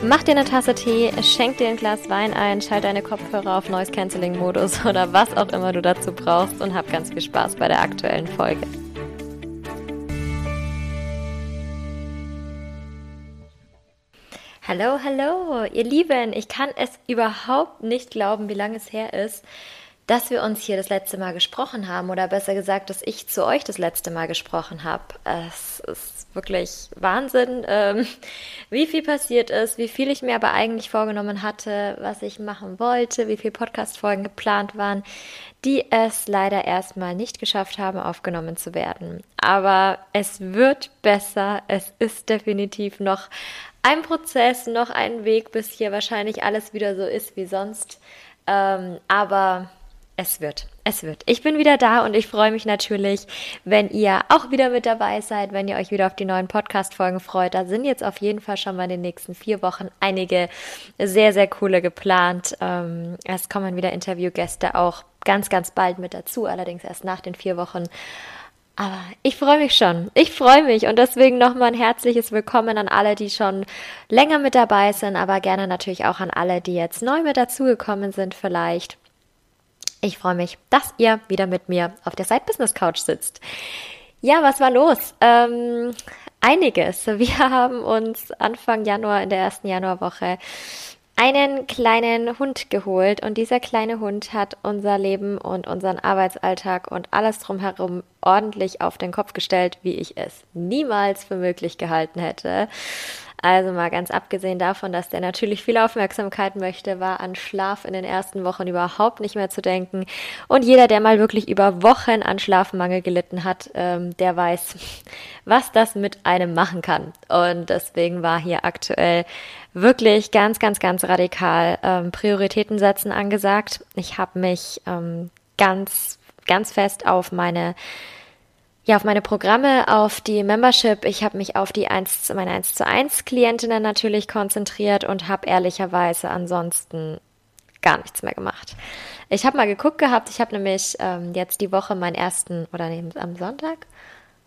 Mach dir eine Tasse Tee, schenk dir ein Glas Wein ein, schalt deine Kopfhörer auf Noise Cancelling Modus oder was auch immer du dazu brauchst und hab ganz viel Spaß bei der aktuellen Folge. Hallo, hallo, ihr Lieben. Ich kann es überhaupt nicht glauben, wie lange es her ist, dass wir uns hier das letzte Mal gesprochen haben oder besser gesagt, dass ich zu euch das letzte Mal gesprochen habe. Es ist wirklich Wahnsinn, ähm, wie viel passiert ist, wie viel ich mir aber eigentlich vorgenommen hatte, was ich machen wollte, wie viele Podcast-Folgen geplant waren, die es leider erstmal nicht geschafft haben, aufgenommen zu werden. Aber es wird besser. Es ist definitiv noch ein Prozess, noch ein Weg, bis hier wahrscheinlich alles wieder so ist wie sonst. Ähm, aber es wird, es wird. Ich bin wieder da und ich freue mich natürlich, wenn ihr auch wieder mit dabei seid, wenn ihr euch wieder auf die neuen Podcast-Folgen freut. Da sind jetzt auf jeden Fall schon mal in den nächsten vier Wochen einige sehr, sehr coole geplant. Ähm, es kommen wieder Interviewgäste auch ganz, ganz bald mit dazu, allerdings erst nach den vier Wochen. Aber ich freue mich schon. Ich freue mich und deswegen nochmal ein herzliches Willkommen an alle, die schon länger mit dabei sind, aber gerne natürlich auch an alle, die jetzt neu mit dazugekommen sind vielleicht. Ich freue mich, dass ihr wieder mit mir auf der Side Business Couch sitzt. Ja, was war los? Ähm, einiges. Wir haben uns Anfang Januar in der ersten Januarwoche einen kleinen Hund geholt und dieser kleine Hund hat unser Leben und unseren Arbeitsalltag und alles drumherum ordentlich auf den Kopf gestellt, wie ich es niemals für möglich gehalten hätte. Also mal ganz abgesehen davon, dass der natürlich viel Aufmerksamkeit möchte, war an Schlaf in den ersten Wochen überhaupt nicht mehr zu denken. Und jeder, der mal wirklich über Wochen an Schlafmangel gelitten hat, ähm, der weiß, was das mit einem machen kann. Und deswegen war hier aktuell wirklich ganz, ganz, ganz radikal ähm, Prioritäten setzen angesagt. Ich habe mich ähm, ganz, ganz fest auf meine ja, auf meine Programme, auf die Membership. Ich habe mich auf die 1, meine 1 zu 1 Klientinnen natürlich konzentriert und habe ehrlicherweise ansonsten gar nichts mehr gemacht. Ich habe mal geguckt gehabt, ich habe nämlich ähm, jetzt die Woche meinen ersten, oder nee, am Sonntag,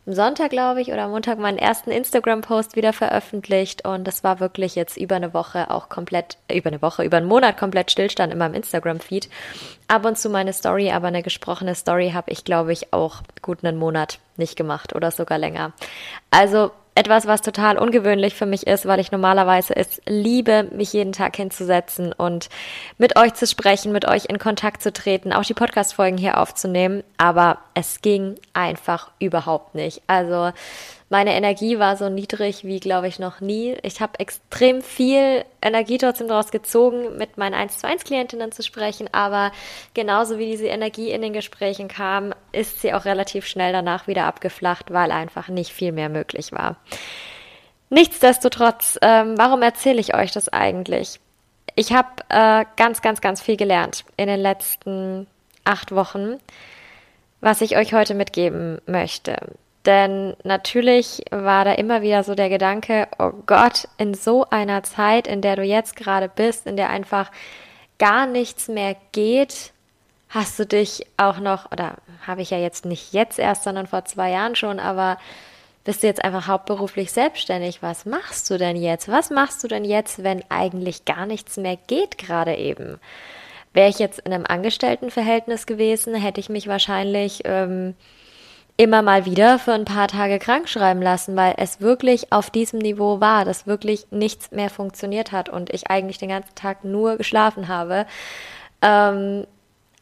am Sonntag, glaube ich, oder Montag meinen ersten Instagram-Post wieder veröffentlicht und das war wirklich jetzt über eine Woche auch komplett, über eine Woche, über einen Monat komplett Stillstand in meinem Instagram-Feed. Ab und zu meine Story, aber eine gesprochene Story habe ich, glaube ich, auch gut einen Monat nicht gemacht oder sogar länger. Also etwas, was total ungewöhnlich für mich ist, weil ich normalerweise es liebe, mich jeden Tag hinzusetzen und mit euch zu sprechen, mit euch in Kontakt zu treten, auch die Podcast-Folgen hier aufzunehmen. Aber es ging einfach überhaupt nicht. Also meine Energie war so niedrig wie, glaube ich, noch nie. Ich habe extrem viel Energie trotzdem daraus gezogen, mit meinen 1 zu 1 Klientinnen zu sprechen, aber genauso wie diese Energie in den Gesprächen kam, ist sie auch relativ schnell danach wieder abgeflacht, weil einfach nicht viel mehr möglich war. Nichtsdestotrotz, ähm, warum erzähle ich euch das eigentlich? Ich habe äh, ganz, ganz, ganz viel gelernt in den letzten acht Wochen, was ich euch heute mitgeben möchte. Denn natürlich war da immer wieder so der Gedanke, oh Gott, in so einer Zeit, in der du jetzt gerade bist, in der einfach gar nichts mehr geht, hast du dich auch noch, oder habe ich ja jetzt nicht jetzt erst, sondern vor zwei Jahren schon, aber bist du jetzt einfach hauptberuflich selbstständig? Was machst du denn jetzt? Was machst du denn jetzt, wenn eigentlich gar nichts mehr geht gerade eben? Wäre ich jetzt in einem Angestelltenverhältnis gewesen, hätte ich mich wahrscheinlich ähm, immer mal wieder für ein paar Tage krank schreiben lassen, weil es wirklich auf diesem Niveau war, dass wirklich nichts mehr funktioniert hat und ich eigentlich den ganzen Tag nur geschlafen habe. Ähm,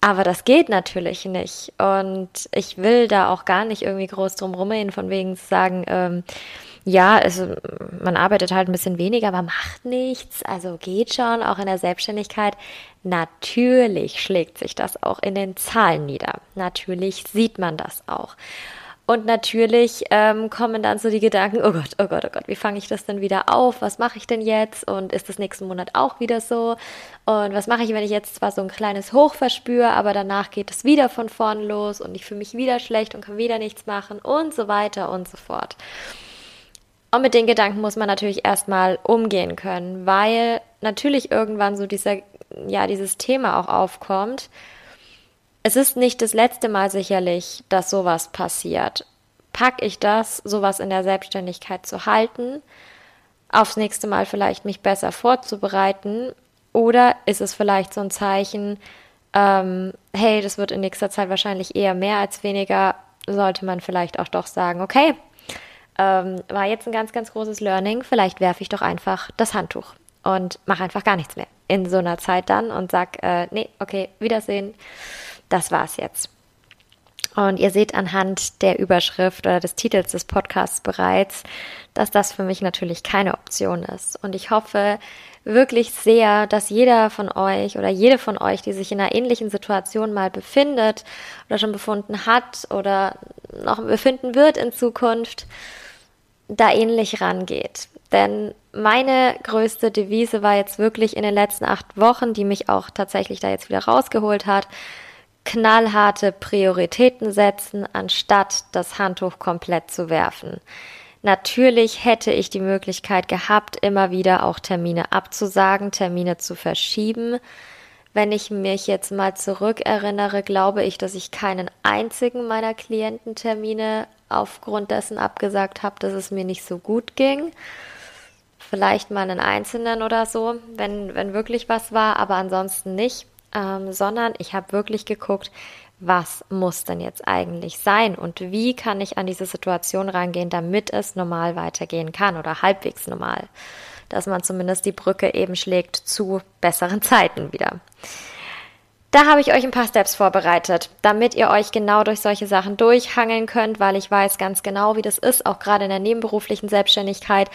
Aber das geht natürlich nicht. Und ich will da auch gar nicht irgendwie groß drum rumreden, von wegen zu sagen, ähm, ja, also man arbeitet halt ein bisschen weniger, aber macht nichts. Also geht schon, auch in der Selbstständigkeit. Natürlich schlägt sich das auch in den Zahlen nieder. Natürlich sieht man das auch. Und natürlich ähm, kommen dann so die Gedanken, oh Gott, oh Gott, oh Gott, wie fange ich das denn wieder auf? Was mache ich denn jetzt? Und ist das nächsten Monat auch wieder so? Und was mache ich, wenn ich jetzt zwar so ein kleines Hoch verspüre, aber danach geht es wieder von vorn los und ich fühle mich wieder schlecht und kann wieder nichts machen und so weiter und so fort. Und mit den Gedanken muss man natürlich erstmal umgehen können, weil natürlich irgendwann so dieser, ja, dieses Thema auch aufkommt es ist nicht das letzte Mal sicherlich, dass sowas passiert. Pack ich das, sowas in der Selbstständigkeit zu halten, aufs nächste Mal vielleicht mich besser vorzubereiten? Oder ist es vielleicht so ein Zeichen, ähm, hey, das wird in nächster Zeit wahrscheinlich eher mehr als weniger, sollte man vielleicht auch doch sagen, okay, ähm, war jetzt ein ganz, ganz großes Learning, vielleicht werfe ich doch einfach das Handtuch und mache einfach gar nichts mehr in so einer Zeit dann und sag, äh, nee, okay, Wiedersehen das war's jetzt. Und ihr seht anhand der Überschrift oder des Titels des Podcasts bereits, dass das für mich natürlich keine Option ist. Und ich hoffe wirklich sehr, dass jeder von euch oder jede von euch, die sich in einer ähnlichen Situation mal befindet oder schon befunden hat oder noch befinden wird in Zukunft, da ähnlich rangeht. Denn meine größte Devise war jetzt wirklich in den letzten acht Wochen, die mich auch tatsächlich da jetzt wieder rausgeholt hat, knallharte Prioritäten setzen, anstatt das Handtuch komplett zu werfen. Natürlich hätte ich die Möglichkeit gehabt, immer wieder auch Termine abzusagen, Termine zu verschieben. Wenn ich mich jetzt mal zurückerinnere, glaube ich, dass ich keinen einzigen meiner Kliententermine aufgrund dessen abgesagt habe, dass es mir nicht so gut ging. Vielleicht mal einen einzelnen oder so, wenn, wenn wirklich was war, aber ansonsten nicht ähm, sondern ich habe wirklich geguckt, was muss denn jetzt eigentlich sein und wie kann ich an diese Situation rangehen, damit es normal weitergehen kann oder halbwegs normal, dass man zumindest die Brücke eben schlägt zu besseren Zeiten wieder. Da habe ich euch ein paar Steps vorbereitet, damit ihr euch genau durch solche Sachen durchhangeln könnt, weil ich weiß ganz genau, wie das ist, auch gerade in der nebenberuflichen Selbstständigkeit.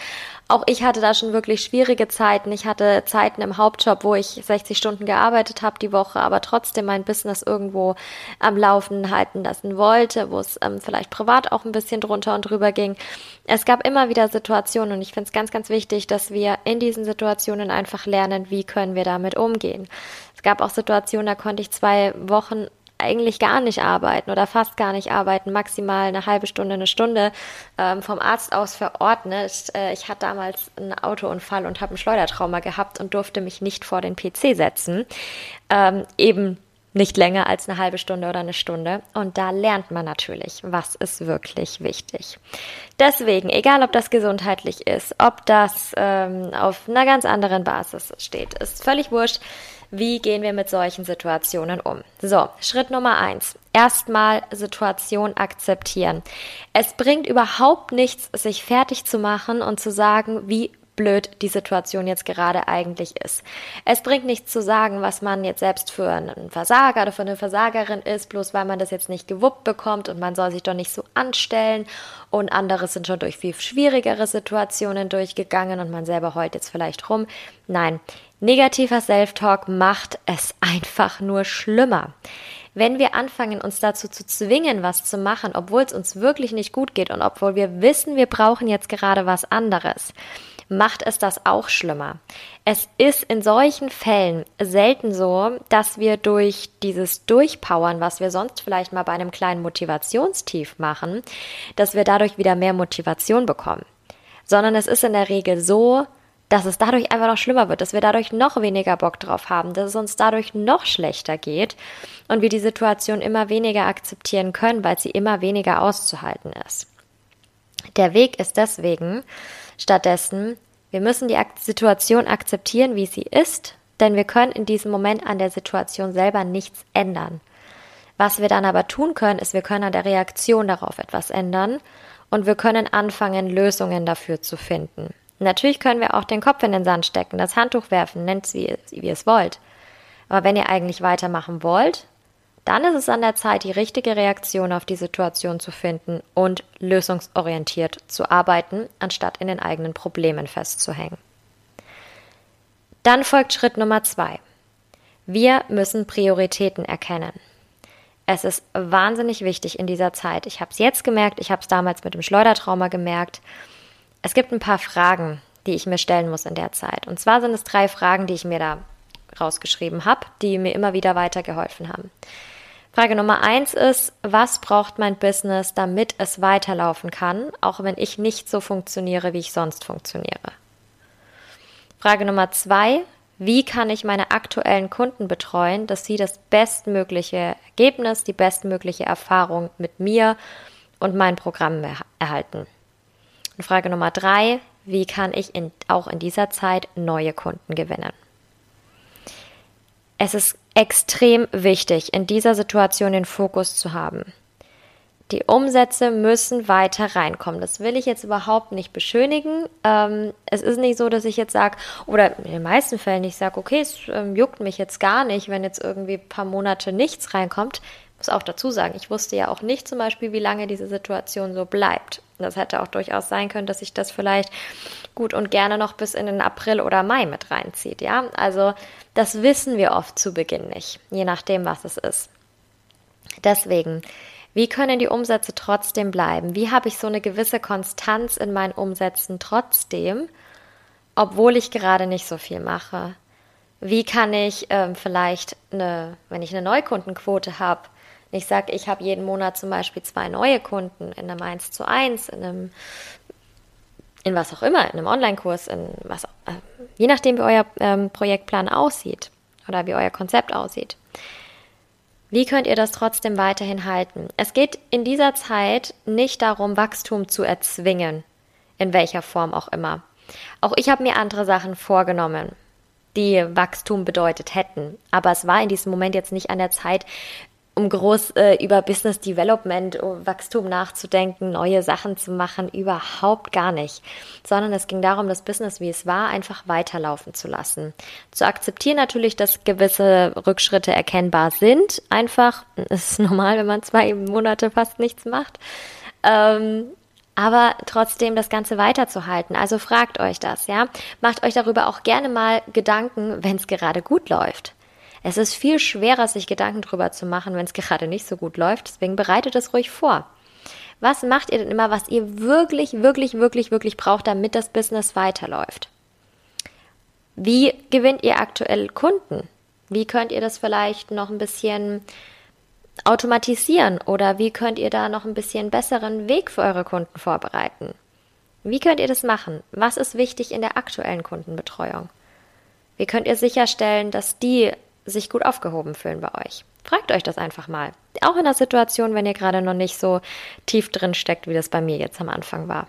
Auch ich hatte da schon wirklich schwierige Zeiten. Ich hatte Zeiten im Hauptjob, wo ich 60 Stunden gearbeitet habe die Woche, aber trotzdem mein Business irgendwo am Laufen halten lassen wollte, wo es ähm, vielleicht privat auch ein bisschen drunter und drüber ging. Es gab immer wieder Situationen und ich finde es ganz, ganz wichtig, dass wir in diesen Situationen einfach lernen, wie können wir damit umgehen gab auch Situationen, da konnte ich zwei Wochen eigentlich gar nicht arbeiten oder fast gar nicht arbeiten, maximal eine halbe Stunde, eine Stunde ähm, vom Arzt aus verordnet. Äh, ich hatte damals einen Autounfall und habe ein Schleudertrauma gehabt und durfte mich nicht vor den PC setzen. Ähm, eben nicht länger als eine halbe Stunde oder eine Stunde. Und da lernt man natürlich, was ist wirklich wichtig. Deswegen, egal ob das gesundheitlich ist, ob das ähm, auf einer ganz anderen Basis steht, ist völlig wurscht. Wie gehen wir mit solchen Situationen um? So, Schritt Nummer eins. Erstmal Situation akzeptieren. Es bringt überhaupt nichts, sich fertig zu machen und zu sagen, wie blöd die Situation jetzt gerade eigentlich ist. Es bringt nichts zu sagen, was man jetzt selbst für einen Versager oder für eine Versagerin ist, bloß weil man das jetzt nicht gewuppt bekommt und man soll sich doch nicht so anstellen und andere sind schon durch viel schwierigere Situationen durchgegangen und man selber heult jetzt vielleicht rum. Nein, negativer Self-Talk macht es einfach nur schlimmer. Wenn wir anfangen, uns dazu zu zwingen, was zu machen, obwohl es uns wirklich nicht gut geht und obwohl wir wissen, wir brauchen jetzt gerade was anderes, macht es das auch schlimmer. Es ist in solchen Fällen selten so, dass wir durch dieses Durchpowern, was wir sonst vielleicht mal bei einem kleinen Motivationstief machen, dass wir dadurch wieder mehr Motivation bekommen. Sondern es ist in der Regel so, dass es dadurch einfach noch schlimmer wird, dass wir dadurch noch weniger Bock drauf haben, dass es uns dadurch noch schlechter geht und wir die Situation immer weniger akzeptieren können, weil sie immer weniger auszuhalten ist. Der Weg ist deswegen, Stattdessen, wir müssen die Situation akzeptieren, wie sie ist, denn wir können in diesem Moment an der Situation selber nichts ändern. Was wir dann aber tun können, ist, wir können an der Reaktion darauf etwas ändern und wir können anfangen, Lösungen dafür zu finden. Natürlich können wir auch den Kopf in den Sand stecken, das Handtuch werfen, nennt es wie, wie ihr es wollt. Aber wenn ihr eigentlich weitermachen wollt, dann ist es an der Zeit, die richtige Reaktion auf die Situation zu finden und lösungsorientiert zu arbeiten, anstatt in den eigenen Problemen festzuhängen. Dann folgt Schritt Nummer zwei. Wir müssen Prioritäten erkennen. Es ist wahnsinnig wichtig in dieser Zeit. Ich habe es jetzt gemerkt, ich habe es damals mit dem Schleudertrauma gemerkt. Es gibt ein paar Fragen, die ich mir stellen muss in der Zeit. Und zwar sind es drei Fragen, die ich mir da rausgeschrieben habe, die mir immer wieder weitergeholfen haben. Frage Nummer eins ist, was braucht mein Business, damit es weiterlaufen kann, auch wenn ich nicht so funktioniere, wie ich sonst funktioniere? Frage Nummer zwei, wie kann ich meine aktuellen Kunden betreuen, dass sie das bestmögliche Ergebnis, die bestmögliche Erfahrung mit mir und meinen Programmen erhalten? Frage Nummer drei, wie kann ich in, auch in dieser Zeit neue Kunden gewinnen? Es ist extrem wichtig, in dieser Situation den Fokus zu haben. Die Umsätze müssen weiter reinkommen. Das will ich jetzt überhaupt nicht beschönigen. Ähm, es ist nicht so, dass ich jetzt sage, oder in den meisten Fällen ich sage, okay, es ähm, juckt mich jetzt gar nicht, wenn jetzt irgendwie ein paar Monate nichts reinkommt. Ich muss auch dazu sagen, ich wusste ja auch nicht zum Beispiel, wie lange diese Situation so bleibt. Das hätte auch durchaus sein können, dass sich das vielleicht gut und gerne noch bis in den April oder Mai mit reinzieht. Ja, also das wissen wir oft zu Beginn nicht, je nachdem, was es ist. Deswegen wie können die Umsätze trotzdem bleiben? Wie habe ich so eine gewisse Konstanz in meinen Umsätzen trotzdem, obwohl ich gerade nicht so viel mache? Wie kann ich ähm, vielleicht, eine, wenn ich eine Neukundenquote habe, ich sage, ich habe jeden Monat zum Beispiel zwei neue Kunden in einem 1 zu 1, in einem, in was auch immer, in einem Online-Kurs, in was, äh, je nachdem, wie euer ähm, Projektplan aussieht oder wie euer Konzept aussieht. Wie könnt ihr das trotzdem weiterhin halten? Es geht in dieser Zeit nicht darum, Wachstum zu erzwingen, in welcher Form auch immer. Auch ich habe mir andere Sachen vorgenommen, die Wachstum bedeutet hätten. Aber es war in diesem Moment jetzt nicht an der Zeit, um groß äh, über Business Development, um Wachstum nachzudenken, neue Sachen zu machen, überhaupt gar nicht. Sondern es ging darum, das Business, wie es war, einfach weiterlaufen zu lassen. Zu akzeptieren natürlich, dass gewisse Rückschritte erkennbar sind. Einfach, es ist normal, wenn man zwei Monate fast nichts macht. Ähm, aber trotzdem das Ganze weiterzuhalten. Also fragt euch das, ja. Macht euch darüber auch gerne mal Gedanken, wenn es gerade gut läuft. Es ist viel schwerer, sich Gedanken drüber zu machen, wenn es gerade nicht so gut läuft. Deswegen bereitet es ruhig vor. Was macht ihr denn immer, was ihr wirklich, wirklich, wirklich, wirklich braucht, damit das Business weiterläuft? Wie gewinnt ihr aktuell Kunden? Wie könnt ihr das vielleicht noch ein bisschen automatisieren oder wie könnt ihr da noch ein bisschen besseren Weg für eure Kunden vorbereiten? Wie könnt ihr das machen? Was ist wichtig in der aktuellen Kundenbetreuung? Wie könnt ihr sicherstellen, dass die sich gut aufgehoben fühlen bei euch. Fragt euch das einfach mal. Auch in der Situation, wenn ihr gerade noch nicht so tief drin steckt, wie das bei mir jetzt am Anfang war.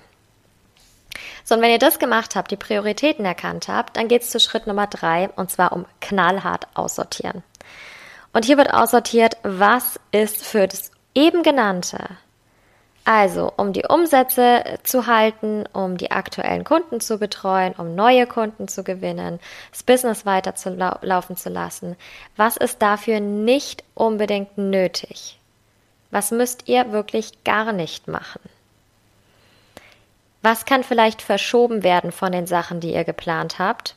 So, und wenn ihr das gemacht habt, die Prioritäten erkannt habt, dann geht es zu Schritt Nummer drei, und zwar um knallhart aussortieren. Und hier wird aussortiert, was ist für das eben genannte also, um die Umsätze zu halten, um die aktuellen Kunden zu betreuen, um neue Kunden zu gewinnen, das Business weiter zu lau laufen zu lassen, was ist dafür nicht unbedingt nötig? Was müsst ihr wirklich gar nicht machen? Was kann vielleicht verschoben werden von den Sachen, die ihr geplant habt?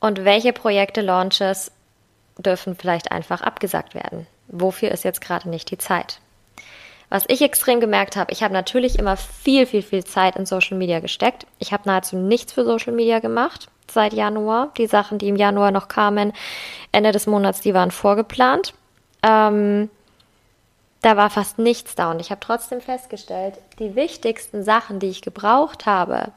Und welche Projekte, Launches dürfen vielleicht einfach abgesagt werden? Wofür ist jetzt gerade nicht die Zeit? Was ich extrem gemerkt habe, ich habe natürlich immer viel, viel, viel Zeit in Social Media gesteckt. Ich habe nahezu nichts für Social Media gemacht seit Januar. Die Sachen, die im Januar noch kamen, Ende des Monats, die waren vorgeplant. Ähm, da war fast nichts da und ich habe trotzdem festgestellt, die wichtigsten Sachen, die ich gebraucht habe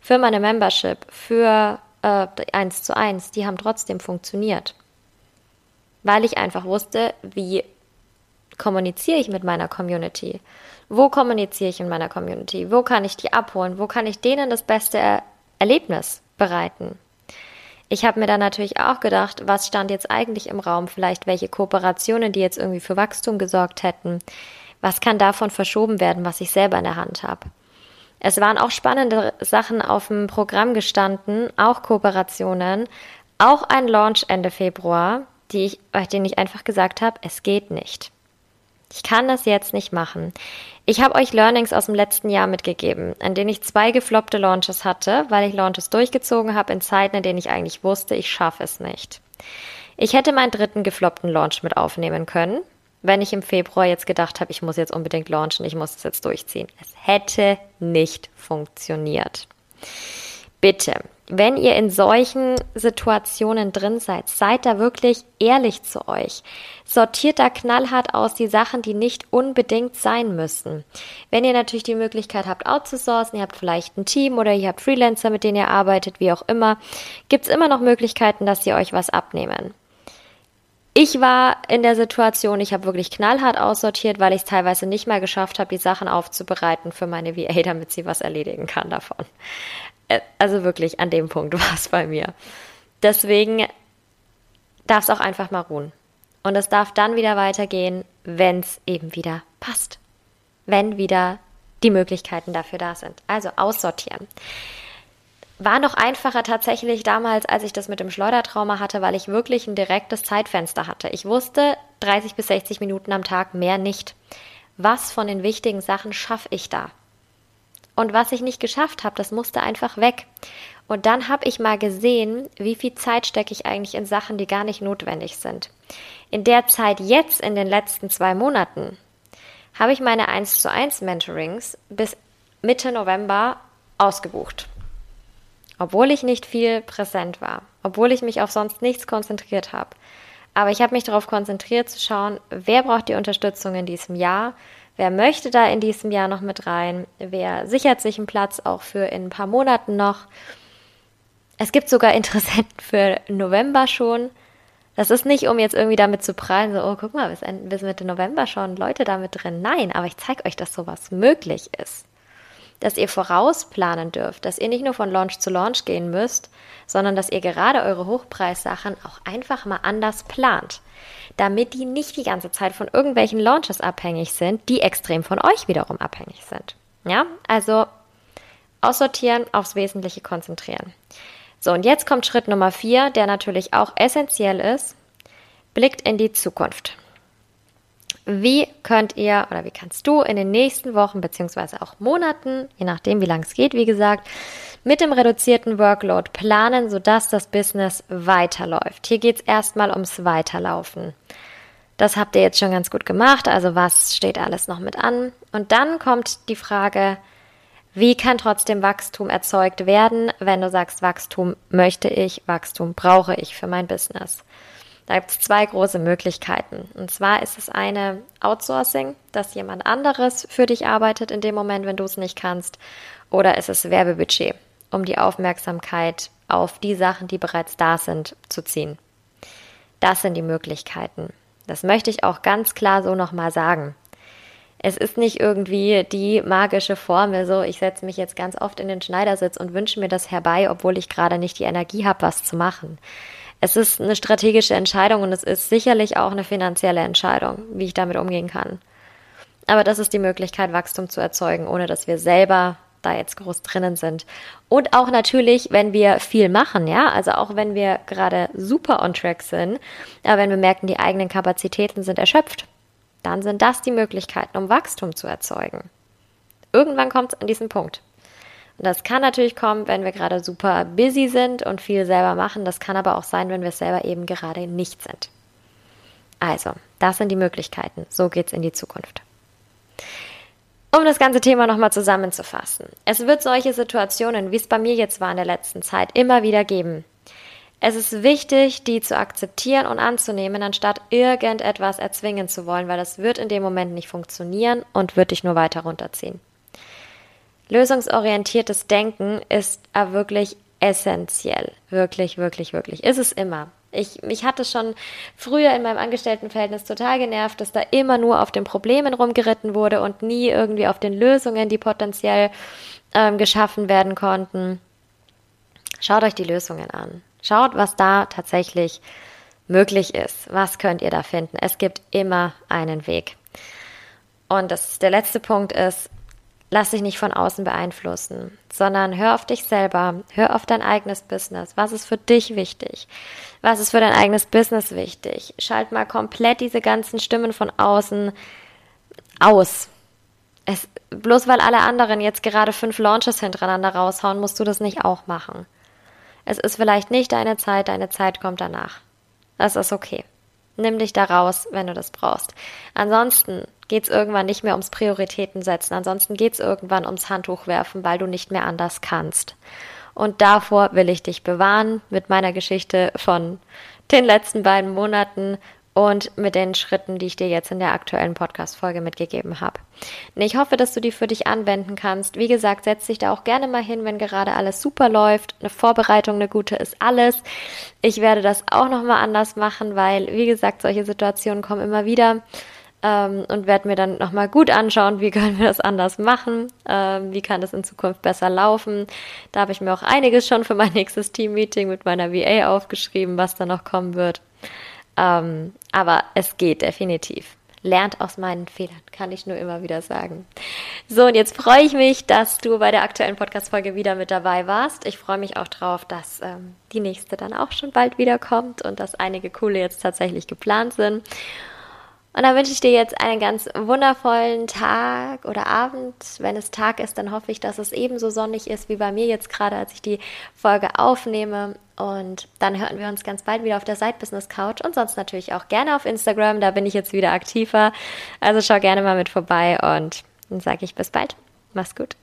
für meine Membership, für äh, 1 zu 1, die haben trotzdem funktioniert. Weil ich einfach wusste, wie kommuniziere ich mit meiner Community? Wo kommuniziere ich in meiner Community? Wo kann ich die abholen? Wo kann ich denen das beste er Erlebnis bereiten? Ich habe mir dann natürlich auch gedacht, was stand jetzt eigentlich im Raum? Vielleicht welche Kooperationen, die jetzt irgendwie für Wachstum gesorgt hätten. Was kann davon verschoben werden, was ich selber in der Hand habe? Es waren auch spannende Sachen auf dem Programm gestanden, auch Kooperationen, auch ein Launch Ende Februar, die ich, denen ich einfach gesagt habe, es geht nicht. Ich kann das jetzt nicht machen. Ich habe euch Learnings aus dem letzten Jahr mitgegeben, an denen ich zwei gefloppte Launches hatte, weil ich Launches durchgezogen habe in Zeiten, in denen ich eigentlich wusste, ich schaffe es nicht. Ich hätte meinen dritten gefloppten Launch mit aufnehmen können, wenn ich im Februar jetzt gedacht habe, ich muss jetzt unbedingt launchen, ich muss es jetzt durchziehen. Es hätte nicht funktioniert. Bitte, wenn ihr in solchen Situationen drin seid, seid da wirklich ehrlich zu euch. Sortiert da knallhart aus die Sachen, die nicht unbedingt sein müssen. Wenn ihr natürlich die Möglichkeit habt, outzusourcen, ihr habt vielleicht ein Team oder ihr habt Freelancer, mit denen ihr arbeitet, wie auch immer, gibt's immer noch Möglichkeiten, dass sie euch was abnehmen. Ich war in der Situation, ich habe wirklich knallhart aussortiert, weil ich es teilweise nicht mal geschafft habe, die Sachen aufzubereiten für meine VA, damit sie was erledigen kann davon. Äh, also wirklich, an dem Punkt war es bei mir. Deswegen darf es auch einfach mal ruhen. Und es darf dann wieder weitergehen, wenn es eben wieder passt. Wenn wieder die Möglichkeiten dafür da sind. Also aussortieren. War noch einfacher tatsächlich damals, als ich das mit dem Schleudertrauma hatte, weil ich wirklich ein direktes Zeitfenster hatte. Ich wusste 30 bis 60 Minuten am Tag mehr nicht. Was von den wichtigen Sachen schaffe ich da? Und was ich nicht geschafft habe, das musste einfach weg. Und dann habe ich mal gesehen, wie viel Zeit stecke ich eigentlich in Sachen, die gar nicht notwendig sind. In der Zeit jetzt, in den letzten zwei Monaten, habe ich meine 1 zu 1 Mentorings bis Mitte November ausgebucht. Obwohl ich nicht viel präsent war, obwohl ich mich auf sonst nichts konzentriert habe. Aber ich habe mich darauf konzentriert zu schauen, wer braucht die Unterstützung in diesem Jahr, Wer möchte da in diesem Jahr noch mit rein? Wer sichert sich einen Platz auch für in ein paar Monaten noch? Es gibt sogar Interessenten für November schon. Das ist nicht, um jetzt irgendwie damit zu prallen, so, oh, guck mal, bis, bis Mitte November schon Leute damit drin. Nein, aber ich zeige euch, dass sowas möglich ist dass ihr vorausplanen dürft, dass ihr nicht nur von Launch zu Launch gehen müsst, sondern dass ihr gerade eure Hochpreissachen auch einfach mal anders plant, damit die nicht die ganze Zeit von irgendwelchen Launches abhängig sind, die extrem von euch wiederum abhängig sind. Ja, also aussortieren, aufs Wesentliche konzentrieren. So, und jetzt kommt Schritt Nummer vier, der natürlich auch essentiell ist. Blickt in die Zukunft. Wie könnt ihr oder wie kannst du in den nächsten Wochen beziehungsweise auch Monaten, je nachdem wie lang es geht, wie gesagt, mit dem reduzierten Workload planen, sodass das Business weiterläuft? Hier geht es erstmal ums Weiterlaufen. Das habt ihr jetzt schon ganz gut gemacht, also was steht alles noch mit an? Und dann kommt die Frage, wie kann trotzdem Wachstum erzeugt werden, wenn du sagst, Wachstum möchte ich, Wachstum brauche ich für mein Business? Da gibt es zwei große Möglichkeiten. Und zwar ist es eine Outsourcing, dass jemand anderes für dich arbeitet in dem Moment, wenn du es nicht kannst. Oder ist es Werbebudget, um die Aufmerksamkeit auf die Sachen, die bereits da sind, zu ziehen. Das sind die Möglichkeiten. Das möchte ich auch ganz klar so nochmal sagen. Es ist nicht irgendwie die magische Formel, so ich setze mich jetzt ganz oft in den Schneidersitz und wünsche mir das herbei, obwohl ich gerade nicht die Energie habe, was zu machen es ist eine strategische Entscheidung und es ist sicherlich auch eine finanzielle Entscheidung, wie ich damit umgehen kann. Aber das ist die Möglichkeit, Wachstum zu erzeugen, ohne dass wir selber da jetzt groß drinnen sind. Und auch natürlich, wenn wir viel machen, ja, also auch wenn wir gerade super on track sind, aber wenn wir merken, die eigenen Kapazitäten sind erschöpft, dann sind das die Möglichkeiten, um Wachstum zu erzeugen. Irgendwann kommt es an diesen Punkt. Das kann natürlich kommen, wenn wir gerade super busy sind und viel selber machen. Das kann aber auch sein, wenn wir es selber eben gerade nicht sind. Also, das sind die Möglichkeiten. So geht's in die Zukunft. Um das ganze Thema nochmal zusammenzufassen. Es wird solche Situationen, wie es bei mir jetzt war in der letzten Zeit, immer wieder geben. Es ist wichtig, die zu akzeptieren und anzunehmen, anstatt irgendetwas erzwingen zu wollen, weil das wird in dem Moment nicht funktionieren und wird dich nur weiter runterziehen. Lösungsorientiertes Denken ist wirklich essentiell. Wirklich, wirklich, wirklich. Ist es immer. Ich, mich hat es schon früher in meinem Angestelltenverhältnis total genervt, dass da immer nur auf den Problemen rumgeritten wurde und nie irgendwie auf den Lösungen, die potenziell ähm, geschaffen werden konnten. Schaut euch die Lösungen an. Schaut, was da tatsächlich möglich ist. Was könnt ihr da finden? Es gibt immer einen Weg. Und das, der letzte Punkt ist, lass dich nicht von außen beeinflussen, sondern hör auf dich selber, hör auf dein eigenes Business. Was ist für dich wichtig? Was ist für dein eigenes Business wichtig? Schalt mal komplett diese ganzen Stimmen von außen aus. Es, bloß weil alle anderen jetzt gerade fünf Launches hintereinander raushauen, musst du das nicht auch machen. Es ist vielleicht nicht deine Zeit, deine Zeit kommt danach. Das ist okay. Nimm dich da raus, wenn du das brauchst. Ansonsten geht es irgendwann nicht mehr ums Prioritäten setzen. Ansonsten geht es irgendwann ums Handtuch werfen, weil du nicht mehr anders kannst. Und davor will ich dich bewahren mit meiner Geschichte von den letzten beiden Monaten und mit den Schritten, die ich dir jetzt in der aktuellen Podcast-Folge mitgegeben habe. Ich hoffe, dass du die für dich anwenden kannst. Wie gesagt, setz dich da auch gerne mal hin, wenn gerade alles super läuft. Eine Vorbereitung, eine gute ist alles. Ich werde das auch nochmal anders machen, weil, wie gesagt, solche Situationen kommen immer wieder ähm, und werde mir dann nochmal gut anschauen, wie können wir das anders machen, ähm, wie kann das in Zukunft besser laufen. Da habe ich mir auch einiges schon für mein nächstes Team-Meeting mit meiner VA aufgeschrieben, was da noch kommen wird. Ähm, aber es geht definitiv. Lernt aus meinen Fehlern, kann ich nur immer wieder sagen. So, und jetzt freue ich mich, dass du bei der aktuellen Podcast-Folge wieder mit dabei warst. Ich freue mich auch drauf, dass ähm, die nächste dann auch schon bald wiederkommt und dass einige coole jetzt tatsächlich geplant sind. Und dann wünsche ich dir jetzt einen ganz wundervollen Tag oder Abend. Wenn es Tag ist, dann hoffe ich, dass es ebenso sonnig ist wie bei mir jetzt gerade, als ich die Folge aufnehme. Und dann hören wir uns ganz bald wieder auf der Side Business Couch und sonst natürlich auch gerne auf Instagram. Da bin ich jetzt wieder aktiver. Also schau gerne mal mit vorbei und dann sage ich bis bald. Mach's gut.